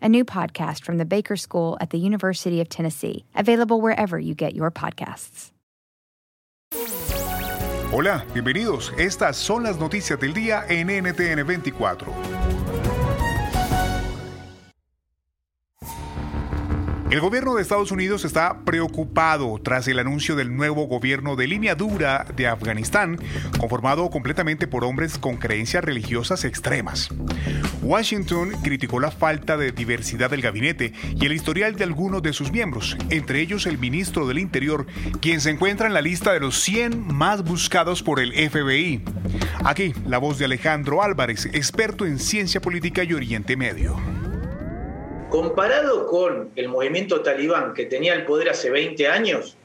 a new podcast from the Baker School at the University of Tennessee, available wherever you get your podcasts. Hola, bienvenidos. Estas son las noticias del día en NTN 24. El gobierno de Estados Unidos está preocupado tras el anuncio del nuevo gobierno de línea dura de Afganistán, conformado completamente por hombres con creencias religiosas extremas. Washington criticó la falta de diversidad del gabinete y el historial de algunos de sus miembros, entre ellos el ministro del Interior, quien se encuentra en la lista de los 100 más buscados por el FBI. Aquí, la voz de Alejandro Álvarez, experto en ciencia política y Oriente Medio. Comparado con el movimiento talibán que tenía el poder hace 20 años,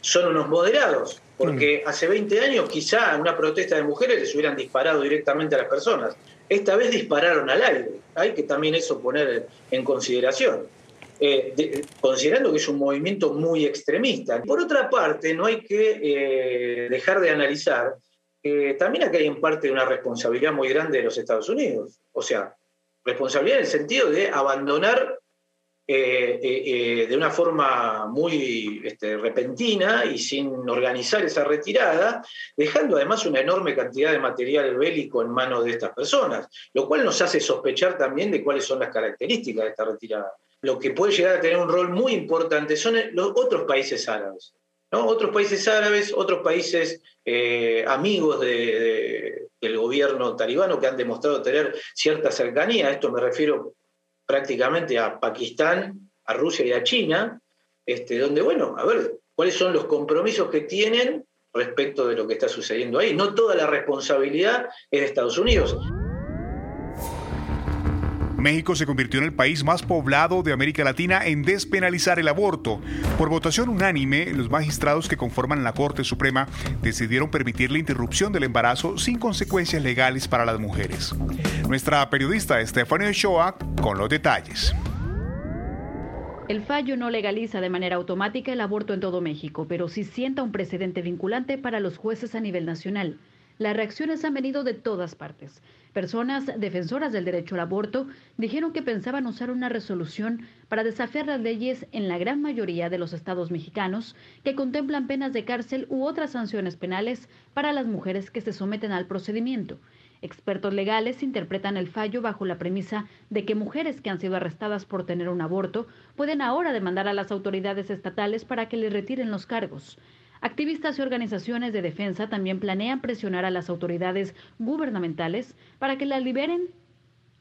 son unos moderados, porque mm. hace 20 años quizá en una protesta de mujeres les hubieran disparado directamente a las personas. Esta vez dispararon al aire. Hay que también eso poner en consideración. Eh, considerando que es un movimiento muy extremista. Por otra parte, no hay que eh, dejar de analizar que también acá hay en parte una responsabilidad muy grande de los Estados Unidos. O sea, responsabilidad en el sentido de abandonar eh, eh, eh, de una forma muy este, repentina y sin organizar esa retirada, dejando además una enorme cantidad de material bélico en manos de estas personas, lo cual nos hace sospechar también de cuáles son las características de esta retirada. Lo que puede llegar a tener un rol muy importante son los otros países árabes. ¿no? Otros países árabes, otros países amigos de el gobierno talibano que han demostrado tener cierta cercanía. Esto me refiero prácticamente a Pakistán, a Rusia y a China, este, donde, bueno, a ver, cuáles son los compromisos que tienen respecto de lo que está sucediendo ahí. No toda la responsabilidad es de Estados Unidos. México se convirtió en el país más poblado de América Latina en despenalizar el aborto. Por votación unánime, los magistrados que conforman la Corte Suprema decidieron permitir la interrupción del embarazo sin consecuencias legales para las mujeres. Nuestra periodista Stephanie Ochoa con los detalles. El fallo no legaliza de manera automática el aborto en todo México, pero sí sienta un precedente vinculante para los jueces a nivel nacional. Las reacciones han venido de todas partes. Personas defensoras del derecho al aborto dijeron que pensaban usar una resolución para desafiar las leyes en la gran mayoría de los estados mexicanos que contemplan penas de cárcel u otras sanciones penales para las mujeres que se someten al procedimiento. Expertos legales interpretan el fallo bajo la premisa de que mujeres que han sido arrestadas por tener un aborto pueden ahora demandar a las autoridades estatales para que les retiren los cargos. Activistas y organizaciones de defensa también planean presionar a las autoridades gubernamentales para que las liberen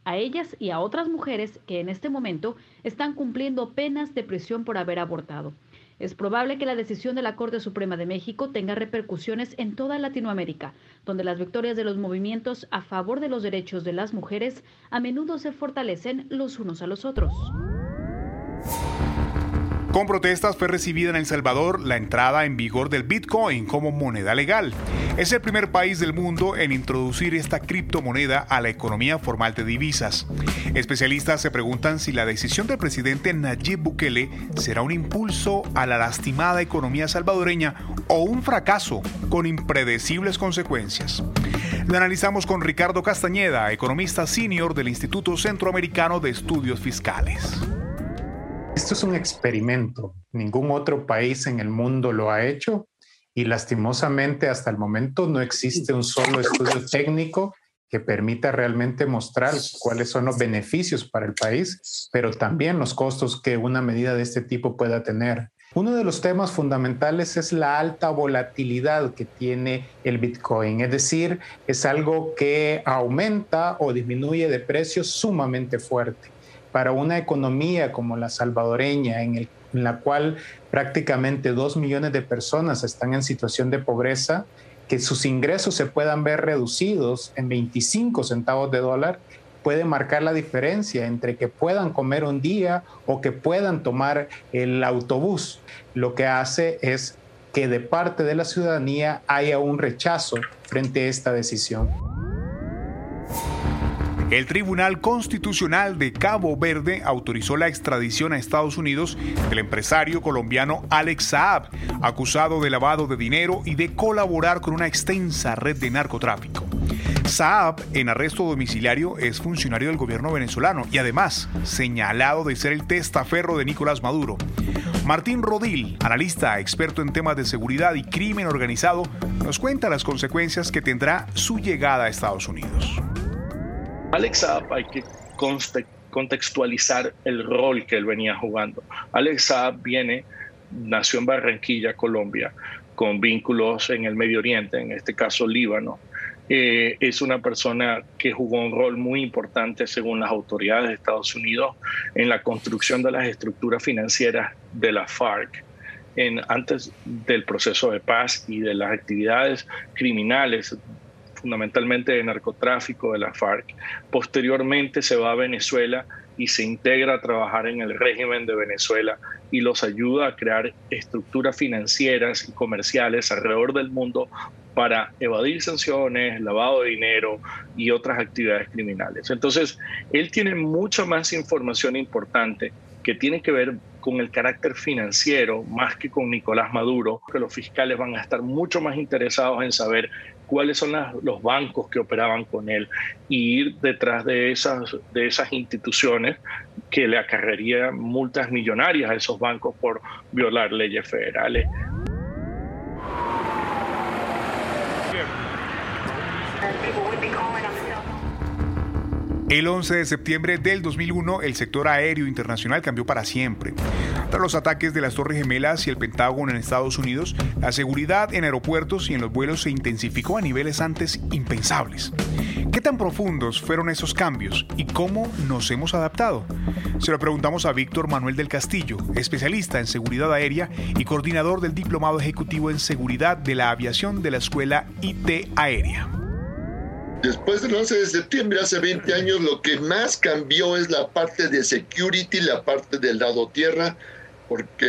a ellas y a otras mujeres que en este momento están cumpliendo penas de prisión por haber abortado. Es probable que la decisión de la Corte Suprema de México tenga repercusiones en toda Latinoamérica, donde las victorias de los movimientos a favor de los derechos de las mujeres a menudo se fortalecen los unos a los otros. Con protestas fue recibida en El Salvador la entrada en vigor del Bitcoin como moneda legal. Es el primer país del mundo en introducir esta criptomoneda a la economía formal de divisas. Especialistas se preguntan si la decisión del presidente Nayib Bukele será un impulso a la lastimada economía salvadoreña o un fracaso con impredecibles consecuencias. Lo analizamos con Ricardo Castañeda, economista senior del Instituto Centroamericano de Estudios Fiscales. Esto es un experimento. Ningún otro país en el mundo lo ha hecho y lastimosamente hasta el momento no existe un solo estudio técnico que permita realmente mostrar cuáles son los beneficios para el país, pero también los costos que una medida de este tipo pueda tener. Uno de los temas fundamentales es la alta volatilidad que tiene el Bitcoin, es decir, es algo que aumenta o disminuye de precio sumamente fuerte. Para una economía como la salvadoreña, en, la cual prácticamente dos millones de personas están en situación de pobreza, que sus ingresos se puedan ver reducidos en 25 centavos de dólar, puede marcar la diferencia entre que puedan comer un día o que puedan tomar el autobús. Lo que hace es que de parte de la ciudadanía haya un rechazo frente a esta decisión. El Tribunal Constitucional de Cabo Verde autorizó la extradición a Estados Unidos del empresario colombiano Alex Saab, acusado de lavado de dinero y de colaborar con una extensa red de narcotráfico. Saab, en arresto domiciliario, es funcionario del gobierno venezolano y además señalado de ser el testaferro de Nicolás Maduro. Martín Rodil, analista experto en temas de seguridad y crimen organizado, nos cuenta las consecuencias que tendrá su llegada a Estados Unidos. Alex Saab hay que contextualizar el rol que él venía jugando. Alex Saab viene, nació en Barranquilla, Colombia, con vínculos en el Medio Oriente, en este caso Líbano, eh, es una persona que jugó un rol muy importante, según las autoridades de Estados Unidos, en la construcción de las estructuras financieras de la FARC. Antes del proceso de paz y de las actividades criminales, fundamentalmente de narcotráfico de la FARC. Posteriormente se va a Venezuela y se integra a trabajar en el régimen de Venezuela y los ayuda a crear estructuras financieras y comerciales alrededor del mundo para evadir sanciones, lavado de dinero y otras actividades criminales. Entonces, él tiene mucha más información importante que tiene que ver con el carácter financiero más que con Nicolás Maduro, que los fiscales van a estar mucho más interesados en saber cuáles son los bancos que operaban con él y ir detrás de esas, de esas instituciones que le acarrearían multas millonarias a esos bancos por violar leyes federales. El 11 de septiembre del 2001, el sector aéreo internacional cambió para siempre. Tras los ataques de las Torres Gemelas y el Pentágono en Estados Unidos, la seguridad en aeropuertos y en los vuelos se intensificó a niveles antes impensables. ¿Qué tan profundos fueron esos cambios y cómo nos hemos adaptado? Se lo preguntamos a Víctor Manuel del Castillo, especialista en seguridad aérea y coordinador del Diplomado Ejecutivo en Seguridad de la Aviación de la Escuela IT Aérea. Después del 11 de septiembre, hace 20 años, lo que más cambió es la parte de security, la parte del lado tierra, porque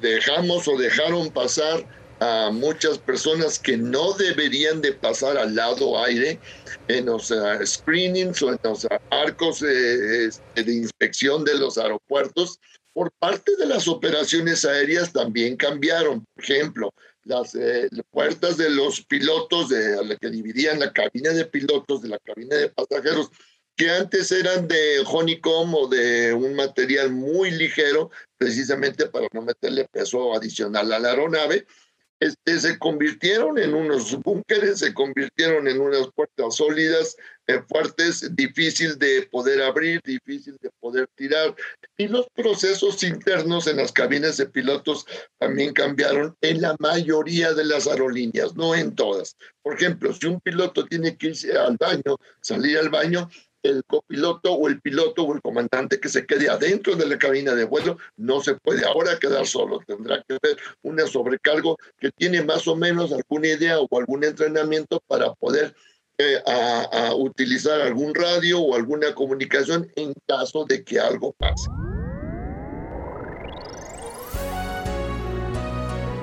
dejamos o dejaron pasar a muchas personas que no deberían de pasar al lado aire en los uh, screenings o en los arcos de inspección de los aeropuertos. Por parte de las operaciones aéreas también cambiaron. Por ejemplo, las eh, puertas de los pilotos, de la que dividían la cabina de pilotos de la cabina de pasajeros, que antes eran de honeycomb o de un material muy ligero, precisamente para no meterle peso adicional a la aeronave, este, se convirtieron en unos búnkeres, se convirtieron en unas puertas sólidas, fuertes, difícil de poder abrir, difícil de poder tirar. Y los procesos internos en las cabinas de pilotos también cambiaron en la mayoría de las aerolíneas, no en todas. Por ejemplo, si un piloto tiene que irse al baño, salir al baño, el copiloto o el piloto o el comandante que se quede adentro de la cabina de vuelo no se puede ahora quedar solo, tendrá que ver una sobrecargo que tiene más o menos alguna idea o algún entrenamiento para poder eh, a utilizar algún radio o alguna comunicación en caso de que algo pase.